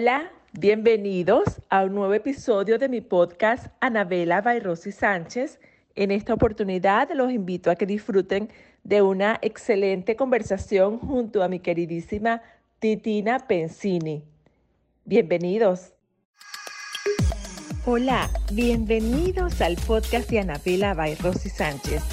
Hola, bienvenidos a un nuevo episodio de mi podcast Anabela by Rosy Sánchez. En esta oportunidad los invito a que disfruten de una excelente conversación junto a mi queridísima Titina Pensini. Bienvenidos. Hola, bienvenidos al podcast de Anabela by Rosy Sánchez.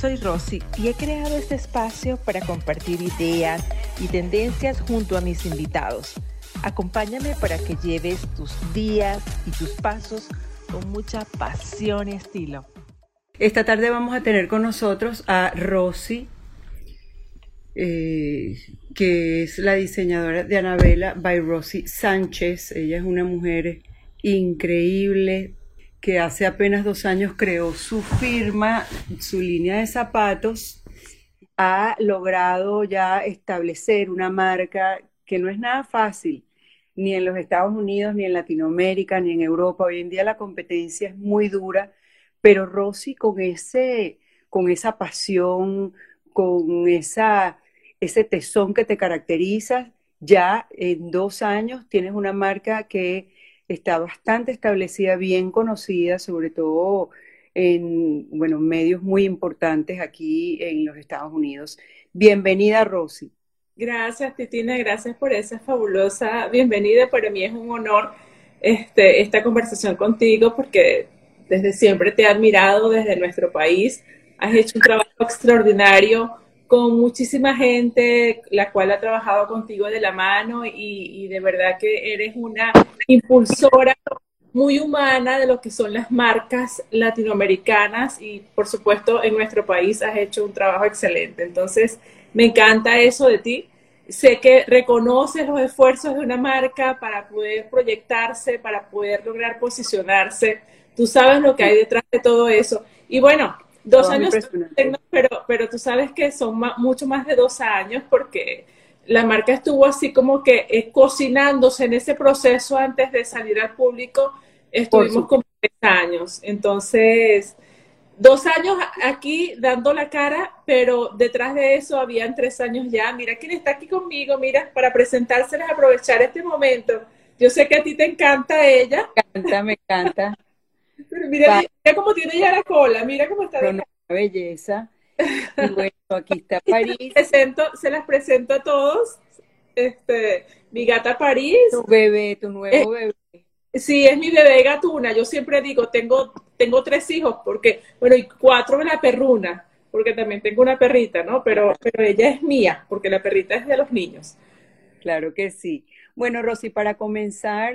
Soy Rosy y he creado este espacio para compartir ideas y tendencias junto a mis invitados. Acompáñame para que lleves tus días y tus pasos con mucha pasión y estilo. Esta tarde vamos a tener con nosotros a Rosy, eh, que es la diseñadora de Anabela by Rosy Sánchez. Ella es una mujer increíble que hace apenas dos años creó su firma, su línea de zapatos. Ha logrado ya establecer una marca que no es nada fácil, ni en los Estados Unidos, ni en Latinoamérica, ni en Europa. Hoy en día la competencia es muy dura, pero Rosy con ese, con esa pasión, con esa, ese tesón que te caracteriza, ya en dos años tienes una marca que está bastante establecida, bien conocida, sobre todo en bueno, medios muy importantes aquí en los Estados Unidos. Bienvenida, Rosy. Gracias, Titina, gracias por esa fabulosa bienvenida. Para mí es un honor este, esta conversación contigo porque desde siempre te he admirado desde nuestro país. Has hecho un trabajo extraordinario con muchísima gente, la cual ha trabajado contigo de la mano y, de verdad que eres una impulsora muy humana de lo que son las marcas latinoamericanas y por supuesto en nuestro país has hecho un trabajo excelente. Entonces, me encanta eso de ti. Sé que reconoces los esfuerzos de una marca para poder proyectarse, para poder lograr posicionarse. Tú sabes lo que hay detrás de todo eso. Y bueno, Dos años, pero, pero tú sabes que son mucho más de dos años porque la marca estuvo así como que eh, cocinándose en ese proceso antes de salir al público. Estuvimos como tres años. Entonces, dos años aquí dando la cara, pero detrás de eso habían tres años ya. Mira quién está aquí conmigo, mira, para presentárseles, aprovechar este momento. Yo sé que a ti te encanta ella. Me encanta, me encanta. Pero mira, mira cómo tiene ya la cola, mira cómo está. Una belleza. Y bueno, aquí está París. Presento, se las presento a todos. Este, mi gata París. Tu bebé, tu nuevo eh, bebé. Sí, es mi bebé gatuna. Yo siempre digo, tengo, tengo tres hijos, porque, bueno, y cuatro de la perruna, porque también tengo una perrita, ¿no? Pero, pero ella es mía, porque la perrita es de los niños. Claro que sí. Bueno, Rosy, para comenzar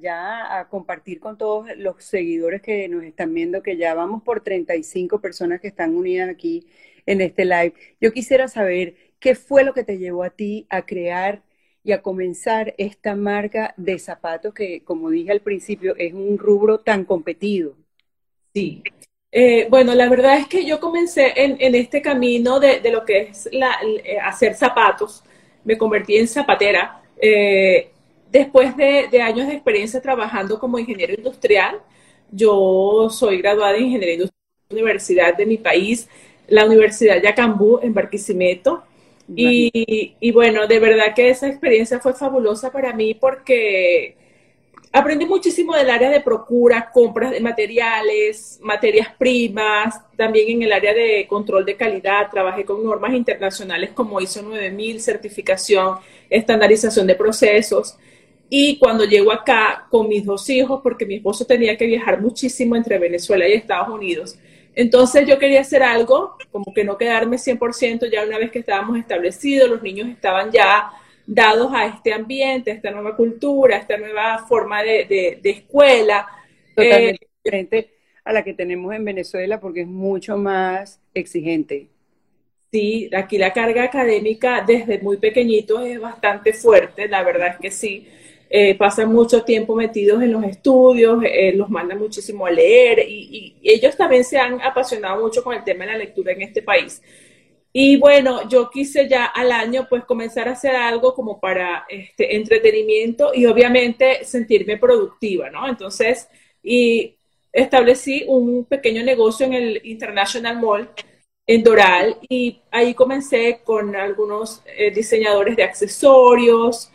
ya a compartir con todos los seguidores que nos están viendo, que ya vamos por 35 personas que están unidas aquí en este live, yo quisiera saber qué fue lo que te llevó a ti a crear y a comenzar esta marca de zapatos que, como dije al principio, es un rubro tan competido. Sí. Eh, bueno, la verdad es que yo comencé en, este camino de, lo que es eh, hacer zapatos. Me convertí en zapatera eh, después de, años de experiencia trabajando como ingeniero industrial, yo soy graduada en ingeniería industrial en la universidad de mi país, la Universidad Yacambú en Barquisimeto. Y, y, bueno, de verdad que esa experiencia fue fabulosa para mí porque aprendí muchísimo del área de procura, compras de materiales, materias primas, también en el área de control de calidad, trabajé con normas internacionales como ISO 9000, certificación estandarización de procesos. Y cuando llego acá con mis dos hijos, porque mi esposo tenía que viajar muchísimo entre Venezuela y Estados Unidos, entonces yo quería hacer algo, como que no quedarme 100% ya una vez que estábamos establecidos, los niños estaban ya dados a este ambiente, a esta nueva cultura, a esta nueva forma de, escuela. Totalmente eh, diferente a la que tenemos en Venezuela porque es mucho más exigente. Sí, aquí la carga académica desde muy pequeñitos es bastante fuerte, la verdad es que sí. Eh, pasan mucho tiempo metidos en los estudios, eh, los mandan muchísimo a leer y, ellos también se han apasionado mucho con el tema de la lectura en este país. Y bueno, yo quise ya al año pues comenzar a hacer algo como para este entretenimiento y obviamente sentirme productiva, ¿no? Entonces, y establecí un pequeño negocio en el International Mall en Doral y ahí comencé con algunos eh, diseñadores de accesorios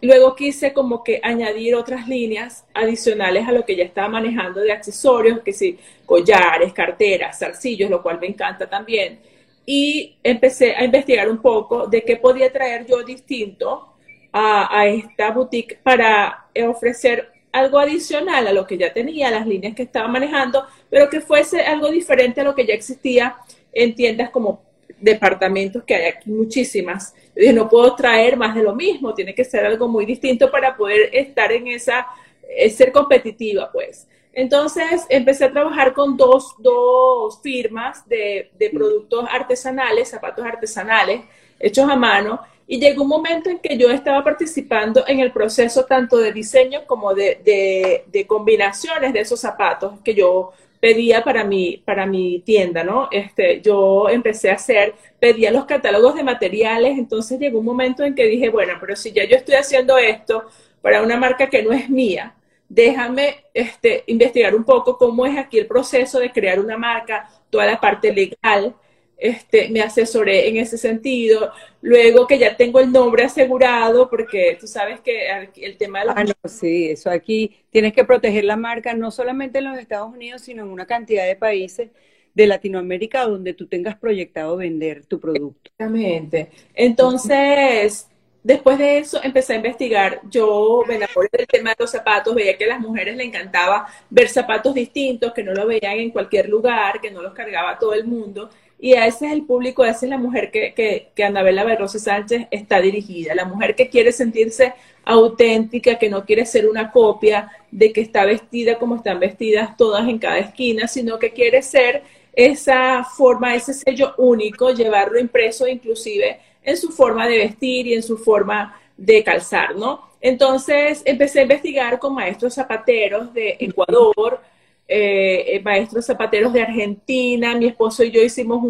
luego quise como que añadir otras líneas adicionales a lo que ya estaba manejando de accesorios, que sí, collares, carteras, zarcillos, lo cual me encanta también. Y empecé a investigar un poco de qué podía traer yo distinto a, esta boutique para ofrecer algo adicional a lo que ya tenía, las líneas que estaba manejando, pero que fuese algo diferente a lo que ya existía en tiendas como departamentos que hay aquí muchísimas. Yo no puedo traer más de lo mismo, tiene que ser algo muy distinto para poder estar en esa, eh, ser competitiva, pues. Entonces empecé a trabajar con dos, dos firmas de, de productos artesanales, zapatos artesanales, hechos a mano, y llegó un momento en que yo estaba participando en el proceso tanto de diseño como de, de, de combinaciones de esos zapatos que yo pedía para mi, para mi tienda, ¿no? Este, yo empecé a hacer, pedía los catálogos de materiales, entonces llegó un momento en que dije, bueno, pero si ya yo estoy haciendo esto para una marca que no es mía, déjame este, investigar un poco cómo es aquí el proceso de crear una marca, toda la parte legal, este, me asesoré en ese sentido. Luego que ya tengo el nombre asegurado, porque tú sabes que el tema de los... Ah, no, sí, eso aquí tienes que proteger la marca no solamente en los Estados Unidos, sino en una cantidad de países de Latinoamérica donde tú tengas proyectado vender tu producto. Exactamente. Entonces, después de eso empecé a investigar. Yo me enamoré del tema de los zapatos, veía que a las mujeres le encantaba ver zapatos distintos, que no lo veían en cualquier lugar, que no los cargaba todo el mundo. Y a ese es el público, esa es la mujer que, que, que Anabela Berrosa Sánchez está dirigida, la mujer que quiere sentirse auténtica, que no quiere ser una copia de que está vestida como están vestidas todas en cada esquina, sino que quiere ser esa forma, ese sello único, llevarlo impreso inclusive en su forma de vestir y en su forma de calzar, ¿no? Entonces empecé a investigar con maestros zapateros de Ecuador, eh, eh, maestros zapateros de Argentina, mi esposo y yo hicimos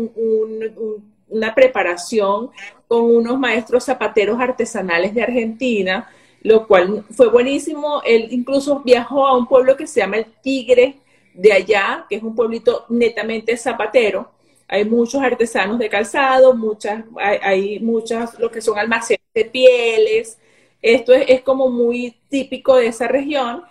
una preparación con unos maestros zapateros artesanales de Argentina, lo cual fue buenísimo. Él incluso viajó a un pueblo que se llama el Tigre de allá, que es un pueblito netamente zapatero. Hay muchos artesanos de calzado, muchas, hay, hay muchas, lo que son almacenes de pieles. Esto es, es como muy típico de esa región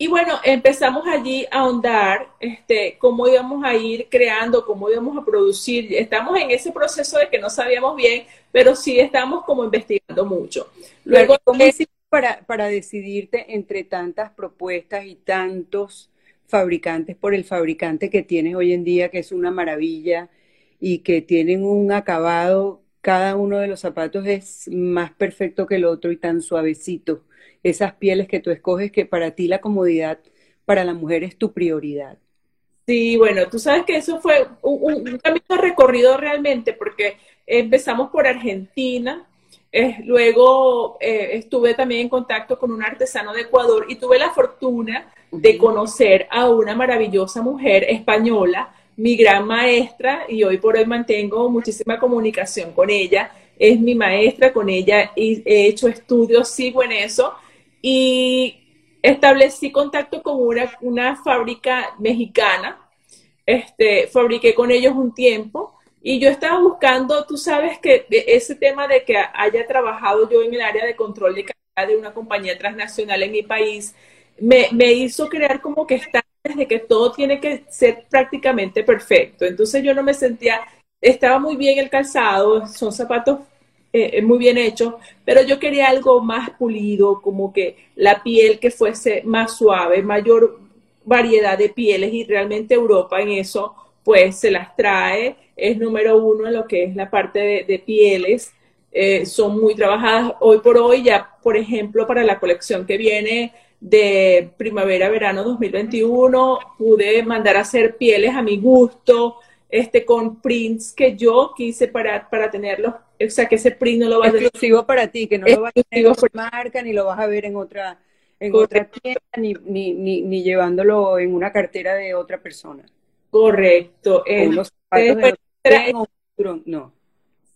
y bueno, empezamos allí a ahondar este, cómo íbamos a ir creando, cómo íbamos a producir. Estamos en ese proceso de que no sabíamos bien, pero sí estamos como investigando mucho. Luego, ¿cómo hiciste para, para decidirte entre tantas propuestas y tantos fabricantes por el fabricante que tienes hoy en día, que es una maravilla y que tienen un acabado, cada uno de los zapatos es más perfecto que el otro y tan suavecito? esas pieles que tú escoges, que para ti la comodidad para la mujer es tu prioridad. Sí, bueno, tú sabes que eso fue un, camino recorrido realmente, porque empezamos por Argentina, eh, luego eh, estuve también en contacto con un artesano de Ecuador y tuve la fortuna de conocer a una maravillosa mujer española, mi gran maestra, y hoy por hoy mantengo muchísima comunicación con ella. Es mi maestra, con ella he hecho estudios, sigo en eso y establecí contacto con una, una fábrica mexicana. Este, fabriqué con ellos un tiempo y yo estaba buscando, tú sabes que ese tema de que haya trabajado yo en el área de control de calidad de una compañía transnacional en mi país, me, me hizo crear como que está de que todo tiene que ser prácticamente perfecto. Entonces yo no me sentía, estaba muy bien el calzado, son zapatos eh, muy bien hecho, pero yo quería algo más pulido, como que la piel que fuese más suave, mayor variedad de pieles y realmente Europa en eso pues se las trae, es número uno en lo que es la parte de, pieles, eh, son muy trabajadas hoy por hoy, ya por ejemplo para la colección que viene de primavera-verano 2021, pude mandar a hacer pieles a mi gusto, este, con prints que yo quise para, para tenerlos o sea, que ese print no lo vas a exclusivo para ti, que no lo vas a ver en otra marca, ni lo vas a ver en otra, en otra tienda, ni, ni, ni, llevándolo en una cartera de otra persona. Correcto. los zapatos de no.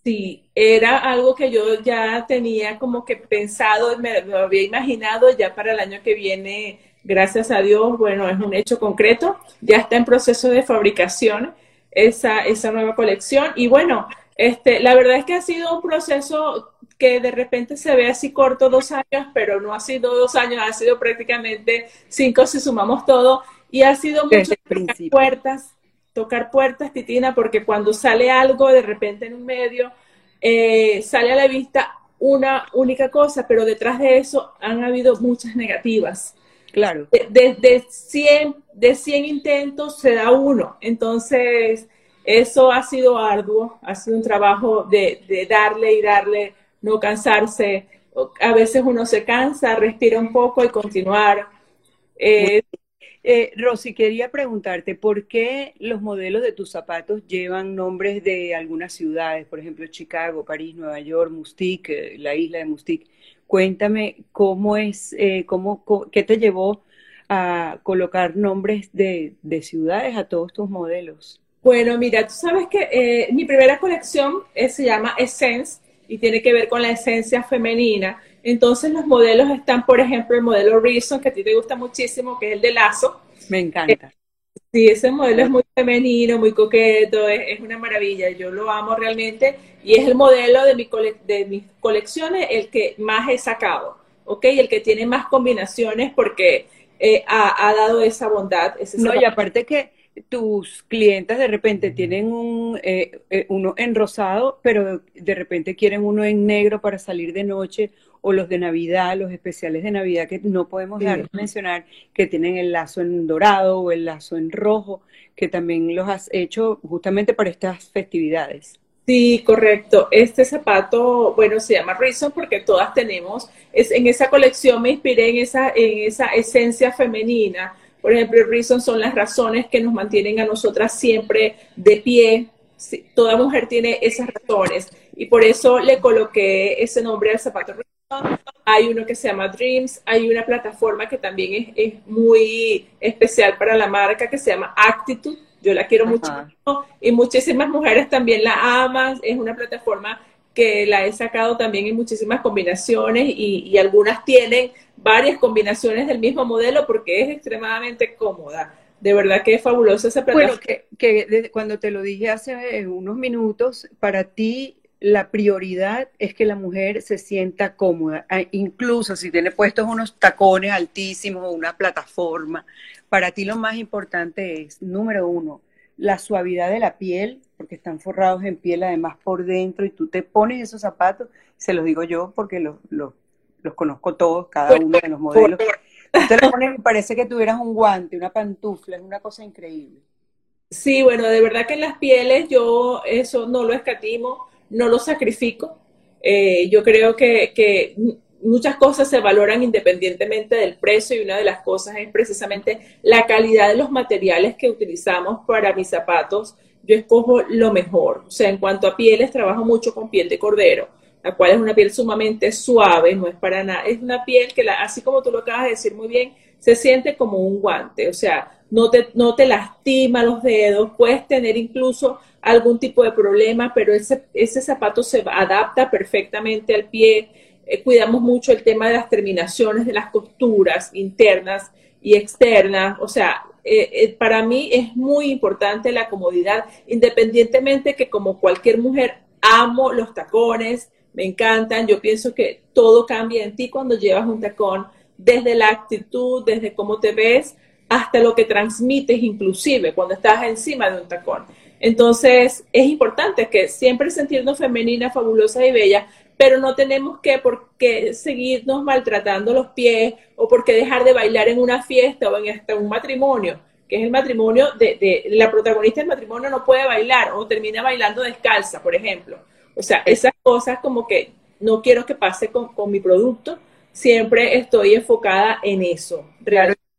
Sí, era algo que yo ya tenía como que pensado, me lo había imaginado ya para el año que viene, gracias a Dios, bueno, es un hecho concreto, ya está en proceso de fabricación esa, esa nueva colección y bueno, este, la verdad es que ha sido un proceso que de repente se ve así corto dos años, pero no ha sido dos años, ha sido prácticamente cinco si sumamos todo, y ha sido mucho tocar puertas, tocar puertas, Titina, porque cuando sale algo de repente en un medio, eh, sale a la vista una única cosa, pero detrás de eso han habido muchas negativas. Claro. De, de, 100, de 100 intentos se da uno. Entonces, eso ha sido arduo, ha sido un trabajo de, de darle y darle, no cansarse. A veces uno se cansa, respira un poco y continuar. Eh, eh, Rosy, quería preguntarte, ¿por qué los modelos de tus zapatos llevan nombres de algunas ciudades? Por ejemplo, Chicago, París, Nueva York, Mustique, la isla de Mustique. Cuéntame cómo es, eh, cómo, qué te llevó a colocar nombres de, de, ciudades a todos tus modelos. Bueno, mira, tú sabes que eh, mi primera colección eh, se llama Essence y tiene que ver con la esencia femenina. Entonces los modelos están, por ejemplo, el modelo Reason, que a ti te gusta muchísimo, que es el de lazo. Me encanta. sí, ese modelo es muy femenino, muy coqueto, es, una maravilla. Yo lo amo realmente y es el modelo de, mi de mis colecciones el que más he sacado, ¿ok? El que tiene más combinaciones porque eh, ha, dado esa bondad. no, y aparte que tus clientes de repente tienen un, eh, eh, uno en rosado, pero de repente quieren uno en negro para salir de noche, o los de Navidad, los especiales de Navidad que no podemos dejar de mencionar, que tienen el lazo en dorado o el lazo en rojo, que también los has hecho justamente para estas festividades. Sí, correcto. Este zapato, bueno, se llama Reason porque todas tenemos, es, en esa colección me inspiré en esa, en esa esencia femenina por ejemplo, reason son las razones que nos mantienen a nosotras siempre de pie. Toda mujer tiene esas razones y por eso le coloqué ese nombre al zapato reason. Hay uno que se llama Dreams, hay una plataforma que también es, muy especial para la marca que se llama Actitude. Yo la quiero mucho y muchísimas mujeres también la aman. Es una plataforma que la he sacado también en muchísimas combinaciones y, algunas tienen varias combinaciones del mismo modelo porque es extremadamente cómoda. De verdad que es fabulosa esa plataforma. Bueno, que, cuando te lo dije hace unos minutos, para ti la prioridad es que la mujer se sienta cómoda, ah, incluso si tiene puestos unos tacones altísimos o una plataforma. Para ti lo más importante es, número uno, la suavidad de la piel, porque están forrados en piel además por dentro y tú te pones esos zapatos, se los digo yo porque los, los, conozco todos, cada uno de los modelos. Tú te los pones y parece que tuvieras un guante, una pantufla, es una cosa increíble. Sí, bueno, de verdad que en las pieles yo eso no lo escatimo, no lo sacrifico. Eh, yo creo que, muchas cosas se valoran independientemente del precio y una de las cosas es precisamente la calidad de los materiales que utilizamos para mis zapatos yo escojo lo mejor. O sea, en cuanto a pieles, trabajo mucho con piel de cordero, la cual es una piel sumamente suave, no es para nada, es una piel que, la, así como tú lo acabas de decir muy bien, se siente como un guante, o sea, no te, no te lastima los dedos, puedes tener incluso algún tipo de problema, pero ese, ese zapato se adapta perfectamente al pie. Eh, cuidamos mucho el tema de las terminaciones de las costuras internas y externas, o sea, eh, eh, para mí es muy importante la comodidad, independientemente que como cualquier mujer amo los tacones, me encantan, yo pienso que todo cambia en ti cuando llevas un tacón, desde la actitud, desde cómo te ves, hasta lo que transmites inclusive cuando estás encima de un tacón. Entonces es importante que siempre sentirnos femeninas, fabulosas y bellas, pero no tenemos que por qué seguirnos maltratando los pies o por qué dejar de bailar en una fiesta o en hasta un matrimonio, que es el matrimonio de, la protagonista del matrimonio no puede bailar o termina bailando descalza, por ejemplo. O sea, esas cosas como que no quiero que pase con, mi producto, siempre estoy enfocada en eso.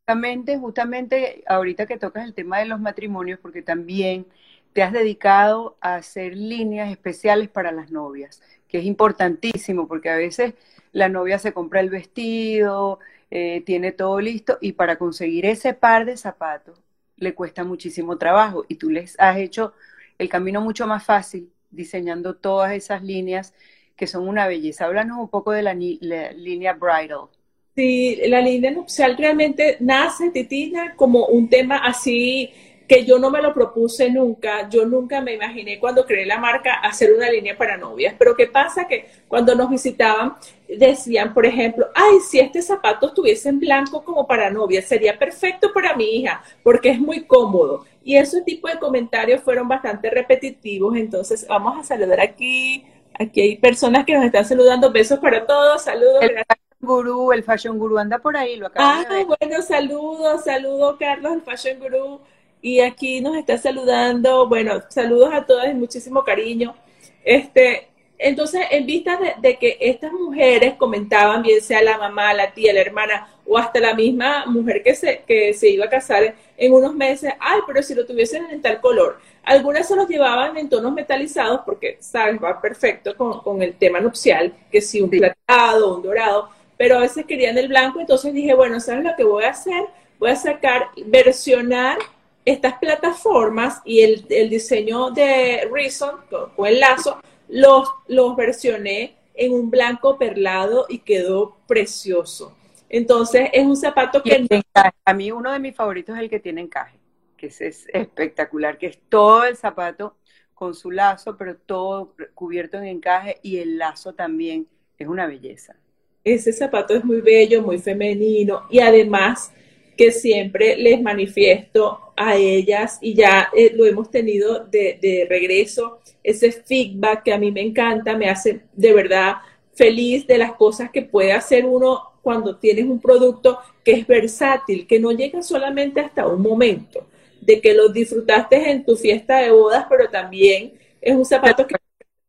Justamente, justamente ahorita que tocas el tema de los matrimonios, porque también te has dedicado a hacer líneas especiales para las novias que es importantísimo, porque a veces la novia se compra el vestido, eh, tiene todo listo, y para conseguir ese par de zapatos le cuesta muchísimo trabajo, y tú les has hecho el camino mucho más fácil diseñando todas esas líneas que son una belleza. Háblanos un poco de la, línea bridal. Sí, la línea nupcial realmente nace, Titina, como un tema así que yo no me lo propuse nunca, yo nunca me imaginé cuando creé la marca hacer una línea para novias, pero ¿qué pasa? Que cuando nos visitaban decían, por ejemplo, ay, si este zapato estuviese en blanco como para novias, sería perfecto para mi hija, porque es muy cómodo. Y ese tipo de comentarios fueron bastante repetitivos, entonces vamos a saludar aquí, aquí hay personas que nos están saludando, besos para todos, saludos. El gurú, el fashion guru anda por ahí, lo acabo Ah, bueno, saludos, saludos Carlos, el fashion guru y aquí nos está saludando, bueno, saludos a todas y muchísimo cariño. Este, entonces, en vista de, que estas mujeres comentaban, bien sea la mamá, la tía, la hermana o hasta la misma mujer que se, que se iba a casar en unos meses, ay, pero si lo tuviesen en tal color. Algunas se los llevaban en tonos metalizados porque, sabes, va perfecto con, el tema nupcial, que si un plateado, un dorado, pero a veces querían el blanco, entonces dije, bueno, ¿sabes lo que voy a hacer? Voy a sacar, versionar estas plataformas y el, diseño de Reason con, el lazo, los, los versioné en un blanco perlado y quedó precioso. Entonces es un zapato que... A mí uno de mis favoritos es el que tiene encaje, que es, es espectacular, que es todo el zapato con su lazo, pero todo cubierto en encaje y el lazo también es una belleza. Ese zapato es muy bello, muy femenino y además que siempre les manifiesto a ellas y ya eh, lo hemos tenido de, regreso, ese feedback que a mí me encanta, me hace de verdad feliz de las cosas que puede hacer uno cuando tienes un producto que es versátil, que no llega solamente hasta un momento, de que lo disfrutaste en tu fiesta de bodas, pero también es un zapato que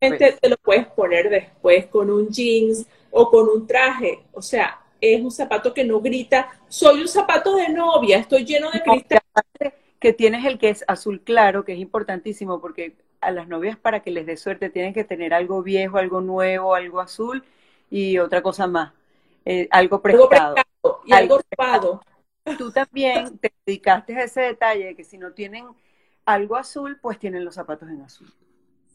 te lo puedes poner después con un jeans o con un traje, o sea, es un zapato que no grita, soy un zapato de novia, estoy lleno de cristal. Que tienes el que es azul claro, que es importantísimo porque a las novias para que les dé suerte tienen que tener algo viejo, algo nuevo, algo azul y otra cosa más, eh, algo prestado. y algo robado. Tú también te dedicaste a ese detalle de que si no tienen algo azul, pues tienen los zapatos en azul.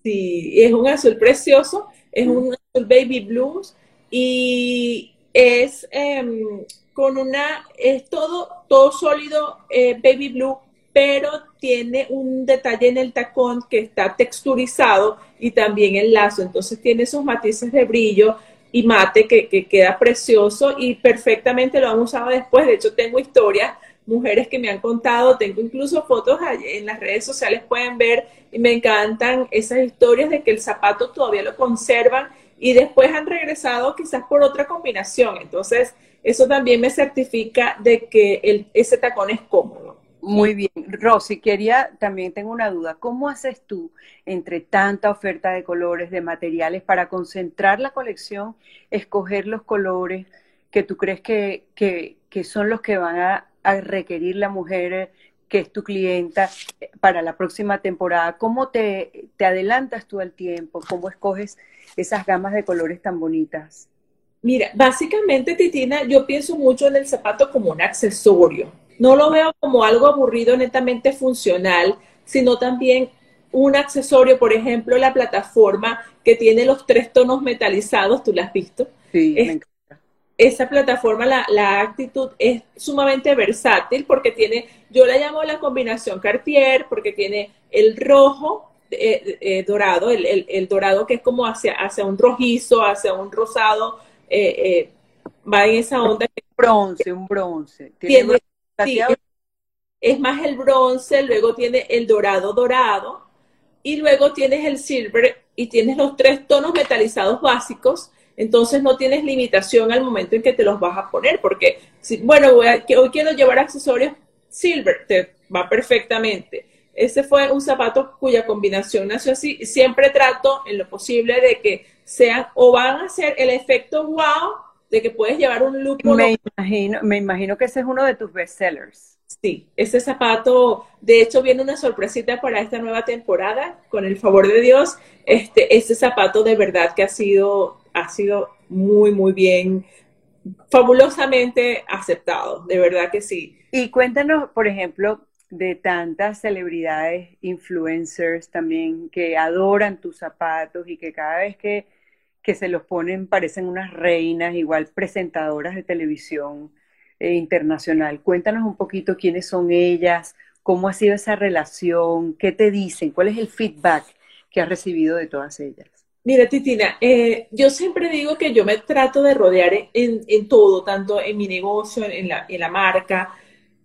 Sí, es un azul precioso, es un azul baby blues y es em, con una, es todo, todo sólido eh, baby blue, pero tiene un detalle en el tacón que está texturizado y también el lazo, entonces tiene esos matices de brillo y mate que, que queda precioso y perfectamente lo han usado después, de hecho tengo historias mujeres que me han contado, tengo incluso fotos en las redes sociales, pueden ver, y me encantan esas historias de que el zapato todavía lo conservan y después han regresado quizás por otra combinación. Entonces, eso también me certifica de que ese tacón es cómodo. Muy bien. Rosy, quería, también tengo una duda. ¿Cómo haces tú entre tanta oferta de colores, de materiales, para concentrar la colección, escoger los colores que tú crees que, que, son los que van a, a requerir la mujer que es tu clienta para la próxima temporada? ¿Cómo te, te adelantas tú al tiempo? ¿Cómo escoges esas gamas de colores tan bonitas? Mira, básicamente, Titina, yo pienso mucho en el zapato como un accesorio. No lo veo como algo aburrido, netamente funcional, sino también un accesorio, por ejemplo, la plataforma que tiene los tres tonos metalizados, ¿tú la has visto? Sí, encanta. Esa plataforma, la, la actitud es sumamente versátil porque tiene, yo la llamo la combinación Cartier, porque tiene el rojo, eh, eh, dorado, el, dorado que es como hacia, hacia un rojizo, hacia un rosado, eh, va en esa onda. Bronce, un bronce. es más el bronce, luego tiene el dorado dorado y luego tienes el silver y tienes los tres tonos metalizados básicos. Entonces no tienes limitación al momento en que te los vas a poner, porque si, bueno, voy hoy quiero llevar accesorios silver, te va perfectamente ese fue un zapato cuya combinación nació así. Siempre trato en lo posible de que sean o van a ser el efecto wow de que puedes llevar un look. Me imagino, me imagino que ese es uno de tus bestsellers. Sí, ese zapato, de hecho, viene una sorpresita para esta nueva temporada, con el favor de Dios. Este, ese zapato de verdad que ha sido, ha sido muy, muy bien, fabulosamente aceptado, de verdad que sí. Y cuéntanos, por ejemplo, de tantas celebridades, influencers también, que adoran tus zapatos y que cada vez que, se los ponen parecen unas reinas, igual presentadoras de televisión eh, internacional. Cuéntanos un poquito quiénes son ellas, ¿Cómo ha sido esa relación? ¿Qué te dicen? ¿Cuál es el feedback que has recibido de todas ellas? Mira, Titina, eh, yo siempre digo que yo me trato de rodear en, todo, tanto en mi negocio, en la, en la, marca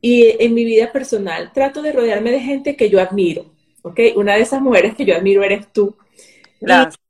y en mi vida personal. Trato de rodearme de gente que yo admiro, ¿ok? Una de esas mujeres que yo admiro eres tú. Gracias.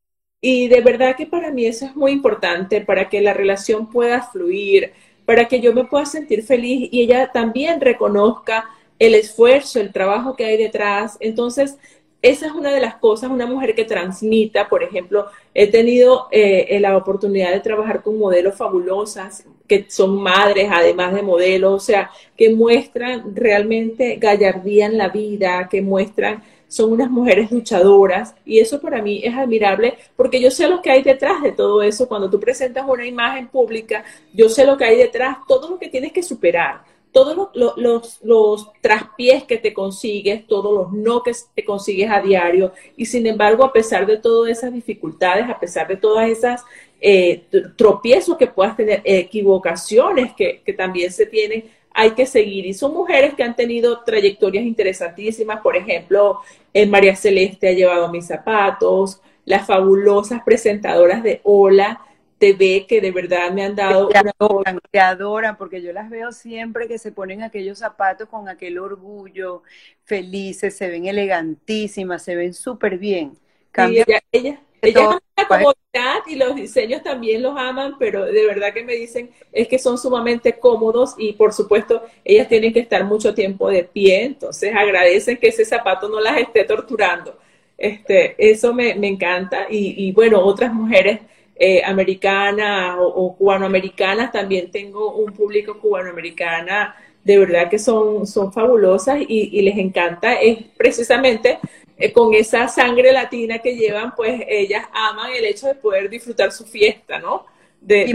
Y, y de verdad que para mí eso es muy importante para que la relación pueda fluir, para que yo me pueda sentir feliz y ella también reconozca el esfuerzo, el trabajo que hay detrás. Entonces, esa es una de las cosas, una mujer que transmita, por ejemplo, he tenido eh, la oportunidad de trabajar con modelos fabulosas, que son madres, además de modelos, o sea, que muestran realmente gallardía en la vida, que muestran, son unas mujeres luchadoras, y eso para mí es admirable, porque yo sé lo que hay detrás de todo eso, cuando tú presentas una imagen pública, yo sé lo que hay detrás, todo lo que tienes que superar todos los, los, traspiés que te consigues, todos los no que te consigues a diario, y sin embargo, a pesar de todas esas dificultades, a pesar de todas esas eh, tropiezos que puedas tener, equivocaciones que, también se tienen, hay que seguir. Y son mujeres que han tenido trayectorias interesantísimas, por ejemplo, en María Celeste ha llevado mis zapatos, las fabulosas presentadoras de Hola, ve que de verdad me han dado te adoran, te adoran, porque yo las veo siempre que se ponen aquellos zapatos con aquel orgullo, felices, se ven elegantísimas, se ven súper bien. Cambia ella, ella, aman la comodidad y los diseños también los aman, pero de verdad que me dicen es que son sumamente cómodos y por supuesto ellas tienen que estar mucho tiempo de pie, entonces agradecen que ese zapato no las esté torturando. Este, eso me, me encanta y, y bueno, otras mujeres eh, americanas o, cubanoamericanas, también tengo un público cubanoamericana de verdad que son, son fabulosas y, les encanta, es precisamente eh, con esa sangre latina que llevan, pues ellas aman el hecho de poder disfrutar su fiesta, ¿no? De,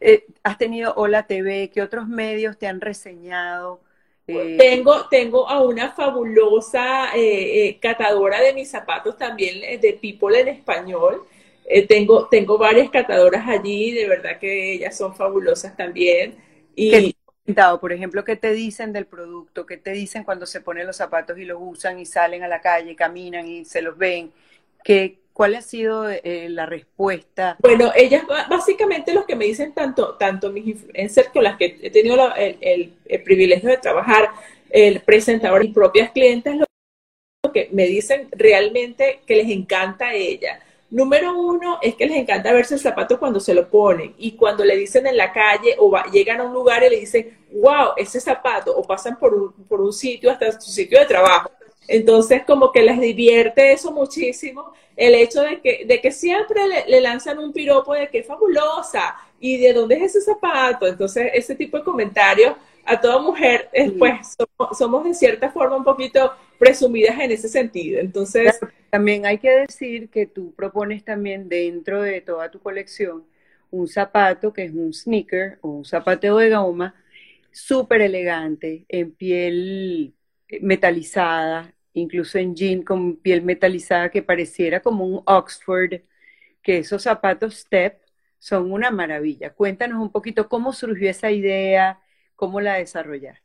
eh, has tenido Hola TV, ¿qué otros medios te han reseñado? Tengo, tengo a una fabulosa catadora de mis zapatos también de People en español, eh, tengo, tengo varias catadoras allí, de verdad que ellas son fabulosas también. Y, por ejemplo, ¿qué te dicen del producto? ¿Qué te dicen cuando se ponen los zapatos y los usan y salen a la calle, caminan y se los ven? ¿Qué, ¿Cuál ha sido eh, la respuesta? Bueno, ellas básicamente los que me dicen tanto, tanto mis influencers con las que he tenido el, el, privilegio de trabajar, el presentador y propias clientes, lo que me dicen realmente que les encanta a ella Número uno es que les encanta verse el zapato cuando se lo ponen y cuando le dicen en la calle o llegan a un lugar y le dicen, wow, ese zapato, o pasan por un, por un sitio hasta su sitio de trabajo. Entonces, como que les divierte eso muchísimo, el hecho de que, de que siempre le, lanzan un piropo de que fabulosa y de dónde es ese zapato. Entonces, ese tipo de comentarios a toda mujer, eh, pues somos, somos, de cierta forma un poquito presumidas en ese sentido. Entonces, también hay que decir que tú propones también dentro de toda tu colección un zapato que es un sneaker o un zapato de goma súper elegante, en piel metalizada, incluso en jean con piel metalizada que pareciera como un Oxford, que esos zapatos step son una maravilla. Cuéntanos un poquito cómo surgió esa idea, cómo la desarrollaste.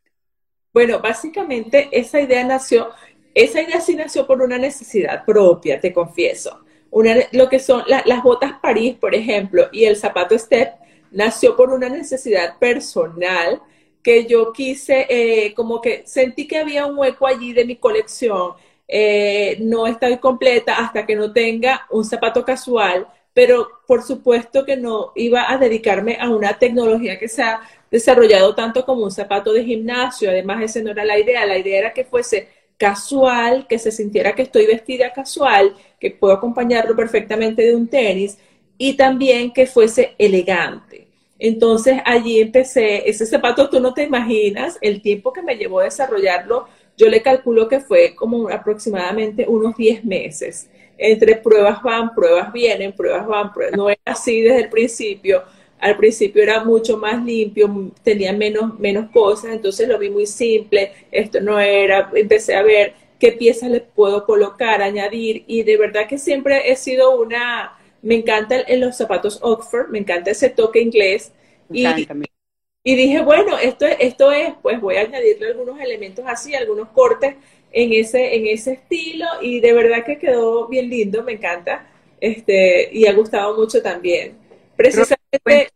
Bueno, básicamente esa idea nació esa idea sí nació por una necesidad propia, te confieso. Una, lo que son las botas París, por ejemplo, y el zapato Step, nació por una necesidad personal que yo quise, eh, como que sentí que había un hueco allí de mi colección. Eh, no estoy completa hasta que no tenga un zapato casual, pero por supuesto que no iba a dedicarme a una tecnología que se ha desarrollado tanto como un zapato de gimnasio. Además, esa no era la idea. La idea era que fuese casual, que se sintiera que estoy vestida casual, que puedo acompañarlo perfectamente de un tenis y también que fuese elegante. Entonces allí empecé, ese zapato tú no te imaginas el tiempo que me llevó a desarrollarlo, yo le calculo que fue como aproximadamente unos 10 meses. Entre pruebas van, pruebas vienen, pruebas van, pruebas. no era así desde el principio al principio era mucho más limpio, tenía menos, menos cosas, entonces lo vi muy simple, esto no era, empecé a ver qué piezas le puedo colocar, añadir, y de verdad que siempre he sido una, me encanta en los zapatos Oxford, me encanta ese toque inglés, y, Y dije, bueno, esto, esto es, pues voy a añadirle algunos elementos así, algunos cortes en ese, en ese estilo y de verdad que quedó bien lindo, me encanta este, y ha gustado mucho también. Precisamente...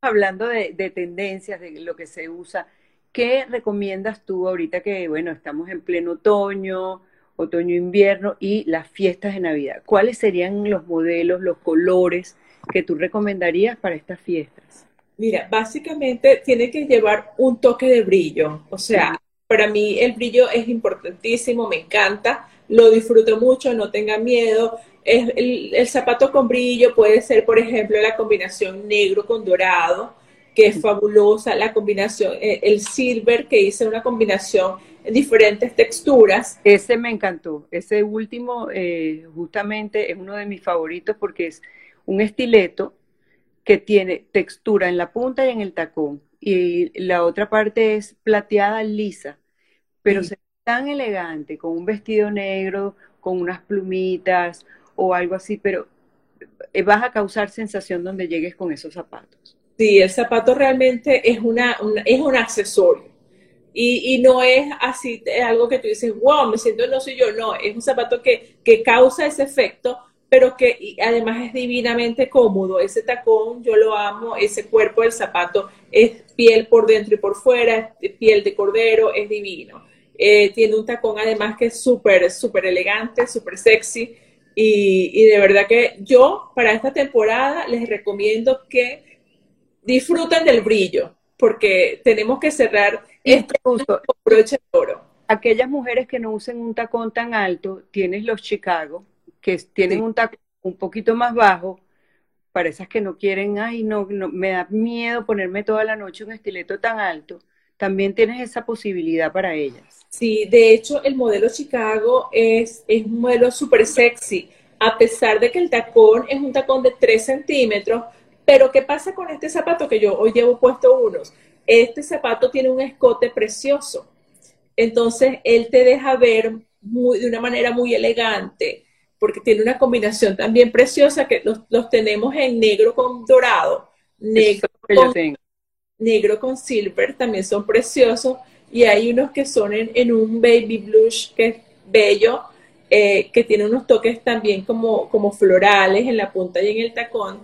hablando de, de tendencias, de lo que se usa, ¿qué recomiendas tú ahorita que, bueno, estamos en pleno otoño, otoño-invierno y las fiestas de Navidad? ¿Cuáles serían los modelos, los colores que tú recomendarías para estas fiestas? Mira, básicamente tiene que llevar un toque de brillo, o sea, para mí el brillo es importantísimo, me encanta, lo disfruto mucho, no tenga miedo. El, el, zapato con brillo puede ser, por ejemplo, la combinación negro con dorado, que es fabulosa, la combinación, eh, el silver, que hice una combinación en diferentes texturas. Ese me encantó, ese último eh, justamente es uno de mis favoritos porque es un estileto que tiene textura en la punta y en el tacón, y la otra parte es plateada lisa pero se ve tan elegante, con un vestido negro, con unas plumitas o algo así, pero eh, vas a causar sensación donde llegues con esos zapatos. Sí, el zapato realmente es, una, es un accesorio. Y, y, no es así, es algo que tú dices, wow, me siento, no soy yo, no, es un zapato que, que causa ese efecto, pero que además es divinamente cómodo. Ese tacón yo lo amo, ese cuerpo del zapato es piel por dentro y por fuera, es piel de cordero, es divino. Eh, tiene un tacón además que es súper, súper elegante, súper sexy. Y, de verdad que yo para esta temporada les recomiendo que disfruten del brillo, porque tenemos que cerrar este uso broche de oro. Aquellas mujeres que no usen un tacón tan alto, tienes los Chicago, que tienen un tacón un poquito más bajo, para esas que no quieren, ay, no, me da miedo ponerme toda la noche un estileto tan alto, también tienes esa posibilidad para ellas. Sí, de hecho el modelo Chicago es, es un modelo súper sexy, a pesar de que el tacón es un tacón de 3 centímetros, pero ¿qué pasa con este zapato que yo hoy llevo puesto unos? Este zapato tiene un escote precioso, entonces él te deja ver muy, de una manera muy elegante, porque tiene una combinación también preciosa que los, los tenemos en negro con dorado, negro con, negro con silver, también son preciosos y hay unos que son en, un baby blush que es bello, eh, que tiene unos toques también como, como florales en la punta y en el tacón,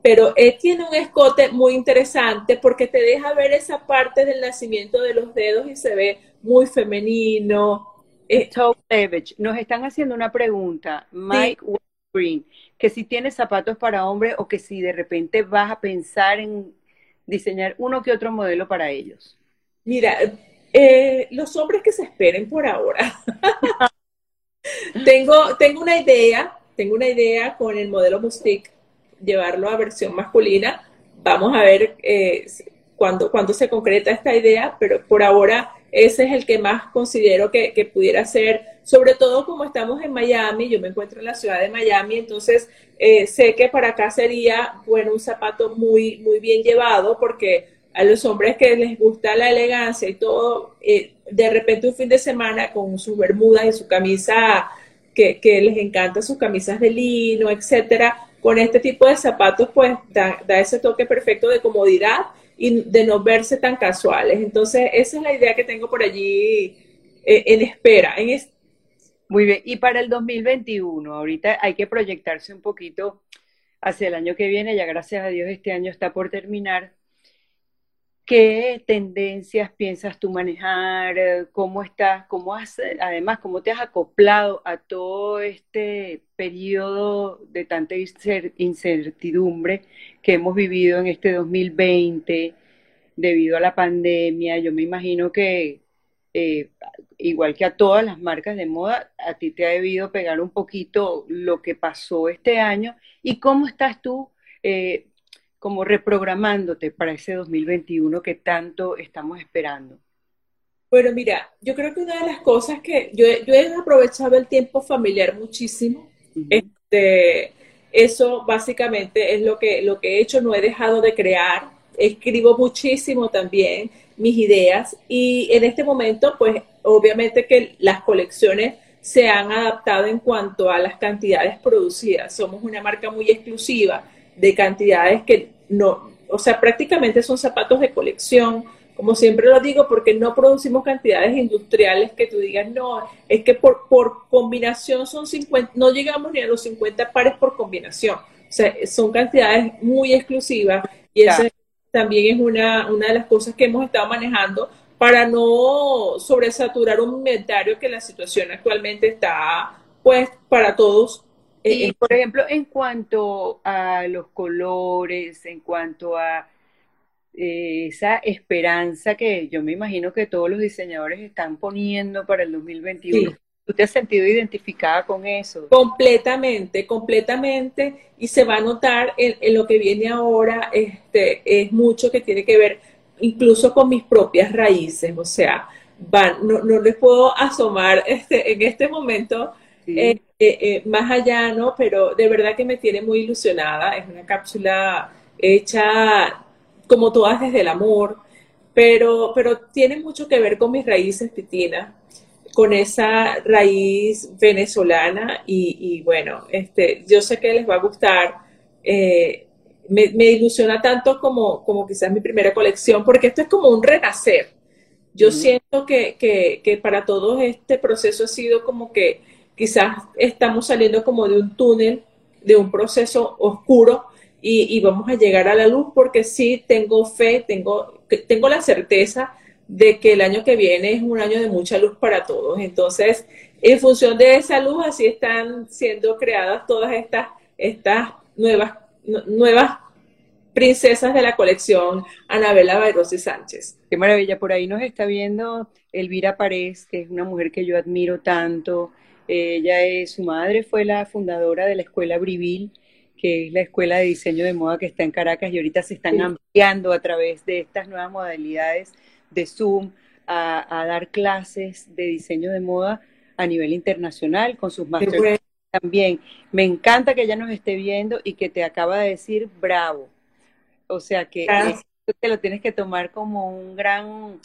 pero eh, tiene un escote muy interesante porque te deja ver esa parte del nacimiento de los dedos y se ve muy femenino. Eh, nos están haciendo una pregunta, Mike Green, que si tienes zapatos para hombre o que si de repente vas a pensar en diseñar uno que otro modelo para ellos. Mira, eh, los hombres que se esperen por ahora. tengo, tengo una idea, tengo una idea con el modelo Mustic, llevarlo a versión masculina. Vamos a ver eh, cuándo, se concreta esta idea, pero por ahora ese es el que más considero que, pudiera ser, sobre todo como estamos en Miami, yo me encuentro en la ciudad de Miami, entonces eh, sé que para acá sería, bueno, un zapato muy, muy bien llevado porque a los hombres que les gusta la elegancia y todo, eh, de repente un fin de semana con sus bermudas y su camisa que, les encanta sus camisas de lino, etcétera, con este tipo de zapatos pues da, ese toque perfecto de comodidad y de no verse tan casuales. Entonces, esa es la idea que tengo por allí eh, en espera. Muy bien, y para el 2021, ahorita hay que proyectarse un poquito hacia el año que viene, ya gracias a Dios este año está por terminar. ¿Qué tendencias piensas tú manejar? ¿Cómo estás? ¿Cómo has, además, cómo te has acoplado a todo este periodo de tanta incertidumbre que hemos vivido en este 2020 debido a la pandemia? Yo me imagino que, eh, igual que a todas las marcas de moda, a ti te ha debido pegar un poquito lo que pasó este año. ¿Y cómo estás tú? Eh, como reprogramándote para ese 2021 que tanto estamos esperando? Bueno, mira, yo creo que una de las cosas que yo, yo he aprovechado el tiempo familiar muchísimo. este, eso básicamente es lo que, lo que he hecho, no he dejado de crear, escribo muchísimo también mis ideas y en este momento, pues obviamente que las colecciones se han adaptado en cuanto a las cantidades producidas. Somos una marca muy exclusiva de cantidades que no o sea, prácticamente son zapatos de colección, como siempre lo digo, porque no producimos cantidades industriales que tú digas, no, es que por, por combinación son 50, no llegamos ni a los 50 pares por combinación. O sea, son cantidades muy exclusivas y eso también es una, una de las cosas que hemos estado manejando para no sobresaturar un inventario que la situación actualmente está, pues, para todos. Y, por ejemplo, en cuanto a los colores, en cuanto a eh, esa esperanza que yo me imagino que todos los diseñadores están poniendo para el 2021. ¿Tú te has sentido identificada con eso? Completamente, completamente. Y se va a notar en, lo que viene ahora, este, es mucho que tiene que ver incluso con mis propias raíces, o sea, van, no, no les puedo asomar este, en este momento eh, eh, eh, más allá, ¿no? Pero de verdad que me tiene muy ilusionada, es una cápsula hecha como todas desde el amor, pero, pero tiene mucho que ver con mis raíces pitinas, con esa raíz venezolana y, bueno, este, yo sé que les va a gustar. Eh, me, ilusiona tanto como, como quizás mi primera colección, porque esto es como un renacer. Yo siento que, que, para todos este proceso ha sido como que quizás estamos saliendo como de un túnel, de un proceso oscuro y, vamos a llegar a la luz porque sí tengo fe, tengo, tengo la certeza de que el año que viene es un año de mucha luz para todos. Entonces, en función de esa luz, así están siendo creadas todas estas, estas nuevas nuevas princesas de la colección Anabela Bairosi Sánchez. Qué maravilla, por ahí nos está viendo Elvira Párez, que es una mujer que yo admiro tanto. Ella es, su madre fue la fundadora de la escuela Brivil, que es la escuela de diseño de moda que está en Caracas y ahorita se están ampliando a través de estas nuevas modalidades de Zoom a, dar clases de diseño de moda a nivel internacional con sus másteres también. Me encanta que ella nos esté viendo y que te acaba de decir bravo. O sea que te lo tienes que tomar como un gran,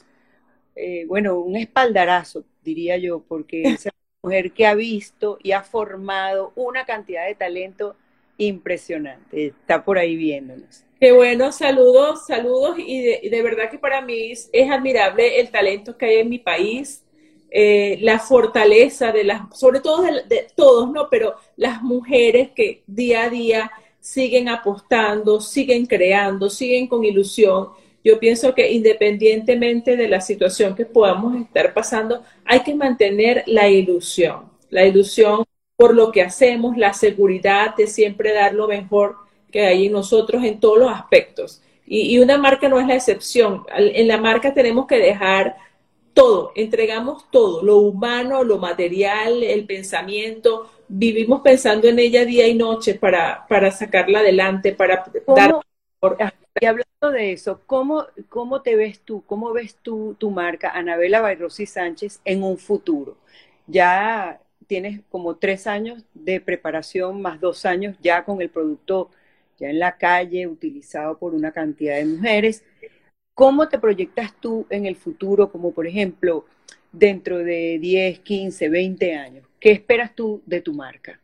eh, bueno, un espaldarazo, diría yo, porque es una mujer que ha visto y ha formado una cantidad de talento impresionante. Está por ahí viéndonos. Qué bueno, saludos, saludos y de, de verdad que para mí es admirable el talento que hay en mi país eh, la fortaleza de las, sobre todo de, todos, ¿no? Pero las mujeres que día a día siguen apostando, siguen creando, siguen con ilusión. Yo pienso que independientemente de la situación que podamos estar pasando, hay que mantener la ilusión, la ilusión por lo que hacemos, la seguridad de siempre dar lo mejor que hay en nosotros en todos los aspectos. Y, y una marca no es la excepción. En la marca tenemos que dejar todo, entregamos todo, lo humano, lo material, el pensamiento, vivimos pensando en ella día y noche para, para sacarla adelante, para dar... Y hablando de eso, ¿cómo, ¿cómo te ves tú, cómo ves tú tu marca, Anabela Bayrossi Sánchez, en un futuro? Ya tienes como tres años de preparación, más dos años ya con el producto ya en la calle, utilizado por una cantidad de mujeres. ¿Cómo te proyectas tú en el futuro, como por ejemplo, dentro de 10, 15, 20 años? ¿Qué esperas tú de tu marca?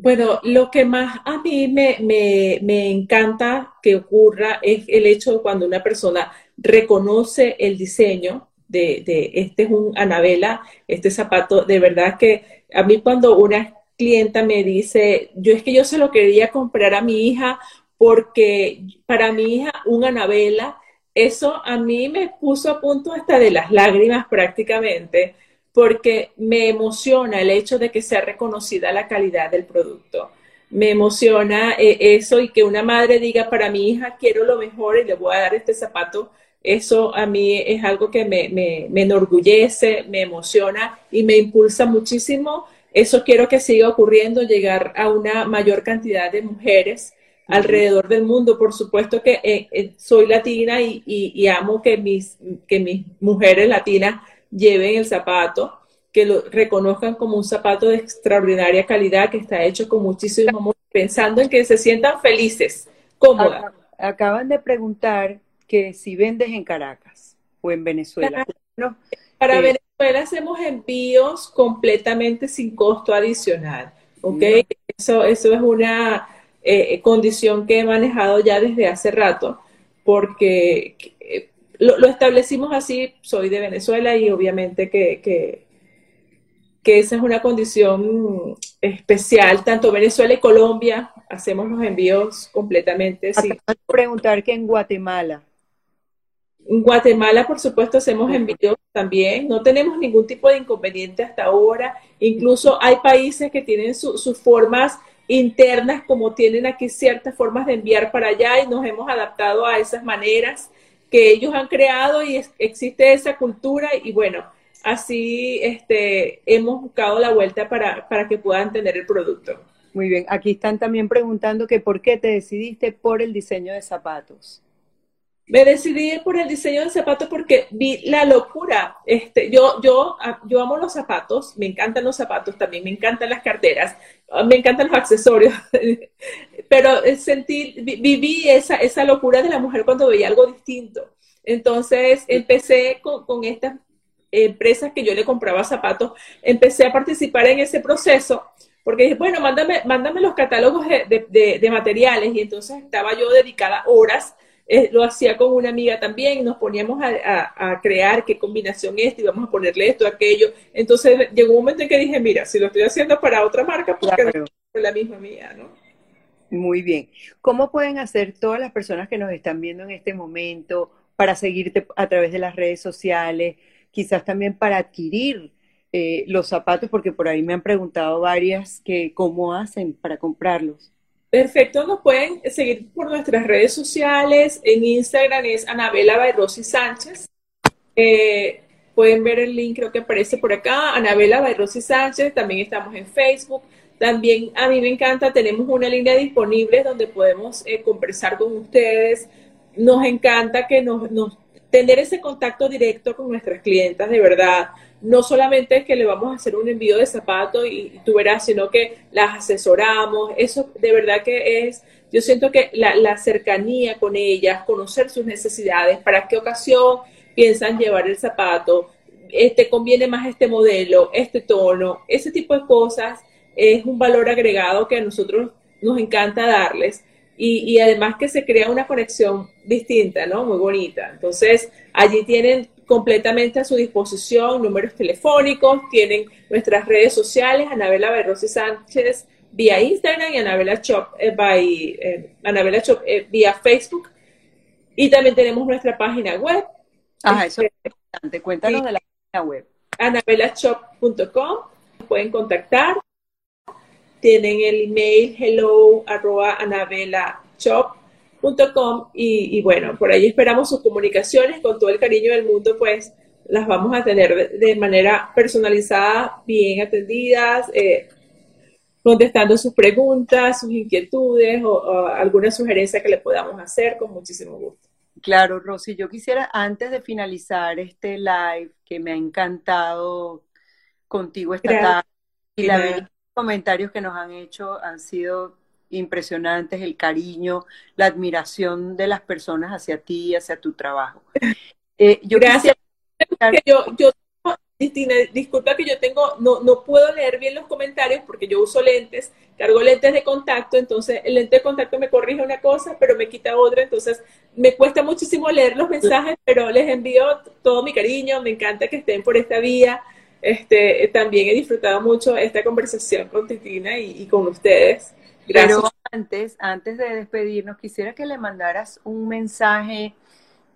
Bueno, lo que más a mí me, encanta que ocurra es el hecho de cuando una persona reconoce el diseño de, de, este es un Anabela, este zapato, de verdad que a mí cuando una clienta me dice, yo es que yo se lo quería comprar a mi hija porque para mi hija un Anabela eso a mí me puso a punto hasta de las lágrimas prácticamente, porque me emociona el hecho de que sea reconocida la calidad del producto. Me emociona eh, eso y que una madre diga, para mi hija quiero lo mejor y le voy a dar este zapato. Eso a mí es algo que me, me enorgullece, me emociona y me impulsa muchísimo. Eso quiero que siga ocurriendo, llegar a una mayor cantidad de mujeres alrededor del mundo. Por supuesto que eh, eh, soy latina y, amo que mis, que mis mujeres latinas lleven el zapato, que lo reconozcan como un zapato de extraordinaria calidad, que está hecho con muchísimo amor, pensando en que se sientan felices, cómodas. Acaban de preguntar que si vendes en Caracas o en Venezuela. Para eh, Venezuela hacemos envíos completamente sin costo adicional. ¿Ok? Eso, eso es una eh, condición que he manejado ya desde hace rato. porque eh, lo, establecimos así, soy de Venezuela y obviamente que, que, esa es una condición especial, tanto Venezuela y Colombia, hacemos los envíos completamente. Sí. preguntar que en Guatemala. En Guatemala, por supuesto, hacemos envíos también. No tenemos ningún tipo de inconveniente hasta ahora. Incluso hay países que tienen sus formas internas, como tienen aquí ciertas formas de enviar para allá y nos hemos adaptado a esas maneras que ellos han creado y existe esa cultura y bueno, así este, hemos buscado la vuelta para, para que puedan tener el producto. Muy bien, aquí están también preguntando que por qué te decidiste por el diseño de zapatos. Me decidí por el diseño del zapato porque vi la locura. Este, yo, yo, ah, yo amo los zapatos, me encantan los zapatos también, me encantan las carteras, ah, me encantan los accesorios, pero sentí, viví esa, esa locura de la mujer cuando veía algo distinto. Entonces empecé con, con estas empresas que yo le compraba zapatos, empecé a participar en ese proceso porque dije, bueno, mándame, mándame los catálogos de, de, de materiales y entonces estaba yo dedicada horas eh, lo hacía con una amiga también, nos poníamos a, crear qué combinación esto y vamos a ponerle esto, aquello. Entonces llegó un momento en que dije, mira, si lo estoy haciendo para otra marca, porque no es la misma mía, ¿no? Muy bien. ¿Cómo pueden hacer todas las personas que nos están viendo en este momento para seguirte a través de las redes sociales, quizás también para adquirir eh, los zapatos, porque por ahí me han preguntado varias que cómo hacen para comprarlos? Perfecto, nos pueden seguir por nuestras redes sociales. En Instagram es Anabela Bayrossi Sánchez. Eh, pueden ver el link, creo que aparece por acá, Anabela Bayrossi Sánchez. También estamos en Facebook. También a mí me encanta, tenemos una línea disponible donde podemos eh, conversar con ustedes. Nos encanta que nos, nos tener ese contacto directo con nuestras clientas, de verdad no solamente es que le vamos a hacer un envío de zapatos y, tú verás, sino que las asesoramos. Eso de verdad que es, yo siento que la, cercanía con ellas, conocer sus necesidades, para qué ocasión piensan llevar el zapato, este conviene más este modelo, este tono, ese tipo de cosas es un valor agregado que a nosotros nos encanta darles. Y, y, además que se crea una conexión distinta, ¿no? Muy bonita. Entonces, allí tienen completamente a su disposición, números telefónicos, tienen nuestras redes sociales, Anabela Berrosi Sánchez vía Instagram y Anabela Shop, eh, by, eh, Anabela Shop eh, vía Facebook. Y también tenemos nuestra página web. Ah, eso es importante. Cuéntanos de la página web. anabelashop.com. Pueden contactar. Tienen el email hello arroba anabelashop Com, y, y, bueno, por ahí esperamos sus comunicaciones. Con todo el cariño del mundo, pues las vamos a tener de, manera personalizada, bien atendidas, eh, contestando sus preguntas, sus inquietudes o, alguna sugerencia que le podamos hacer con muchísimo gusto. Claro, Rosy, yo quisiera antes de finalizar este live que me ha encantado contigo esta tarde y los comentarios que nos han hecho han sido impresionantes, el cariño, la admiración de las personas hacia ti y hacia tu trabajo. Eh, yo Gracias. Yo, yo, disculpa que yo tengo, no, no puedo leer bien los comentarios porque yo uso lentes, cargo lentes de contacto, entonces el lente de contacto me corrige una cosa, pero me quita otra, entonces me cuesta muchísimo leer los mensajes, pero les envío todo mi cariño, me encanta que estén por esta vía. Este, también he disfrutado mucho esta conversación con Titina y con ustedes. Pero antes, antes de despedirnos, quisiera que le mandaras un mensaje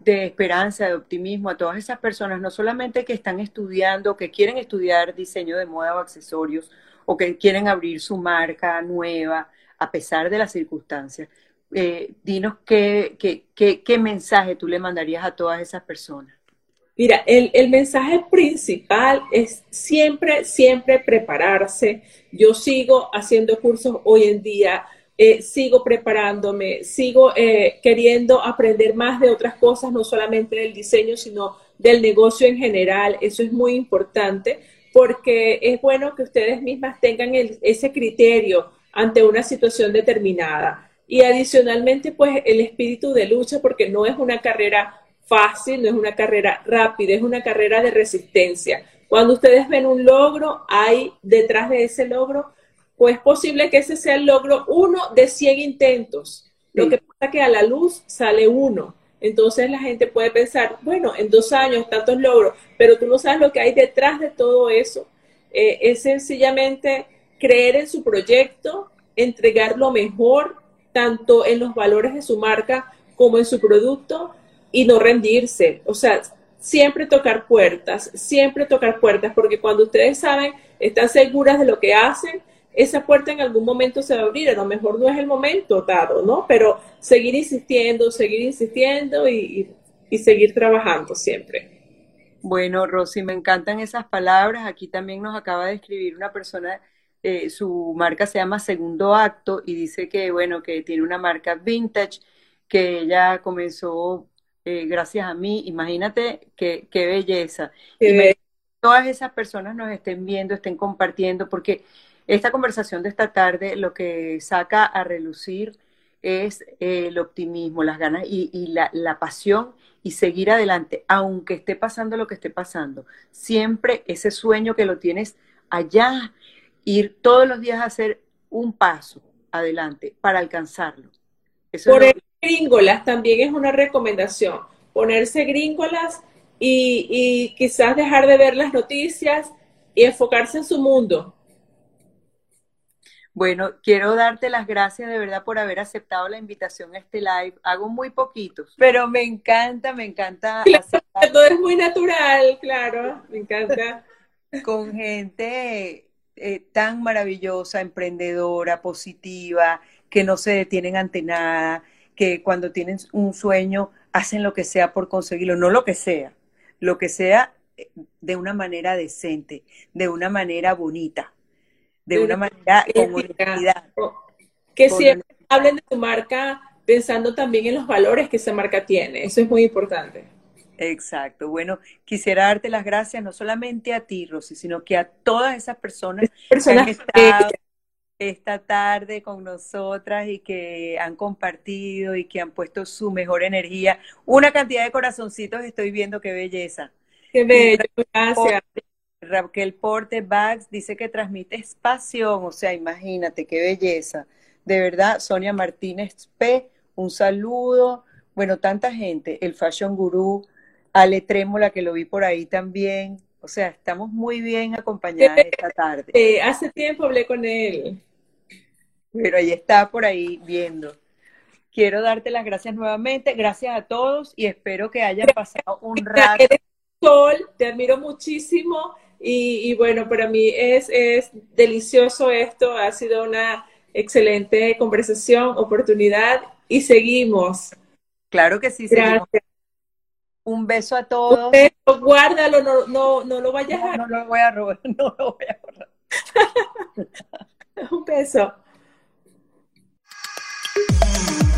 de esperanza, de optimismo a todas esas personas, no solamente que están estudiando, que quieren estudiar diseño de moda o accesorios, o que quieren abrir su marca nueva, a pesar de las circunstancias. Eh, dinos qué, qué, qué, qué mensaje tú le mandarías a todas esas personas. Mira, el, mensaje principal es siempre, siempre prepararse. Yo sigo haciendo cursos hoy en día, eh, sigo preparándome, sigo eh, queriendo aprender más de otras cosas, no solamente del diseño, sino del negocio en general. Eso es muy importante porque es bueno que ustedes mismas tengan ese criterio ante una situación determinada. Y adicionalmente, pues el espíritu de lucha, porque no es una carrera fácil, no es una carrera rápida, es una carrera de resistencia. Cuando ustedes ven un logro, hay detrás de ese logro, pues es posible que ese sea el logro uno de 100 intentos. Lo que pasa es que a la luz sale uno. entonces la gente puede pensar, bueno, en dos años tantos logros, pero tú no sabes lo que hay detrás de todo eso. Eh, es sencillamente creer en su proyecto, entregar lo mejor, tanto en los valores de su marca como en su producto, y no rendirse. O sea, siempre tocar puertas, siempre tocar puertas, porque cuando ustedes saben, están seguras de lo que hacen, esa puerta en algún momento se va a abrir. A lo mejor no es el momento dado, ¿no? Pero seguir insistiendo, seguir insistiendo y, seguir trabajando siempre. Bueno, Rosy, me encantan esas palabras. Aquí también nos acaba de escribir una persona, eh, su marca se llama Segundo Acto y dice que, bueno, que tiene una marca vintage, que ella comenzó eh, gracias a mí. Imagínate qué, qué belleza. y todas esas personas nos estén viendo, estén compartiendo, porque esta conversación de esta tarde lo que saca a relucir es el optimismo, las ganas y, la, la, pasión y seguir adelante, aunque esté pasando lo que esté pasando. Siempre ese sueño que lo tienes allá, ir todos los días a hacer un paso adelante para alcanzarlo. Eso gringolas también es una recomendación. Ponerse gringolas y, quizás dejar de ver las noticias y enfocarse en su mundo. Bueno, quiero darte las gracias de verdad por haber aceptado la invitación a este live. Hago muy poquitos, pero me encanta, me encanta. todo es muy natural, claro, me encanta. Con gente eh, tan maravillosa, emprendedora, positiva, que no se detienen ante nada, que cuando tienen un sueño hacen lo que sea por conseguirlo, no lo que sea, lo que sea eh, de una manera decente, de una manera bonita, de una manera con honestidad. Que siempre hablen de tu marca pensando también en los valores que esa marca tiene, eso es muy importante. Exacto. Bueno, quisiera darte las gracias no solamente a ti, Rosy, sino que a todas esas personas, personas que han estado esta tarde con nosotras y que han compartido y que han puesto su mejor energía. Una cantidad de corazoncitos estoy viendo, qué belleza. Qué bello, gracias. Raquel Porte Bags dice que transmite pasión, o sea, imagínate qué belleza. De verdad, Sonia Martínez P, un saludo. Bueno, tanta gente, el Fashion Guru, Ale Trémola, que lo vi por ahí también. O sea, estamos muy bien acompañadas esta tarde. Eh, hace tiempo hablé con él. Pero ahí está por ahí viendo. Quiero darte las gracias nuevamente. Gracias a todos y espero que hayan pasado un rato. Sol, te admiro muchísimo y, bueno, para mí es, es delicioso esto. Ha sido una excelente conversación, oportunidad y seguimos. Claro que sí, Gracias. Un beso a todos. guárdalo, no, no, no lo vayas a... No, no lo voy a robar, no lo voy a borrar. Un beso. Thank you.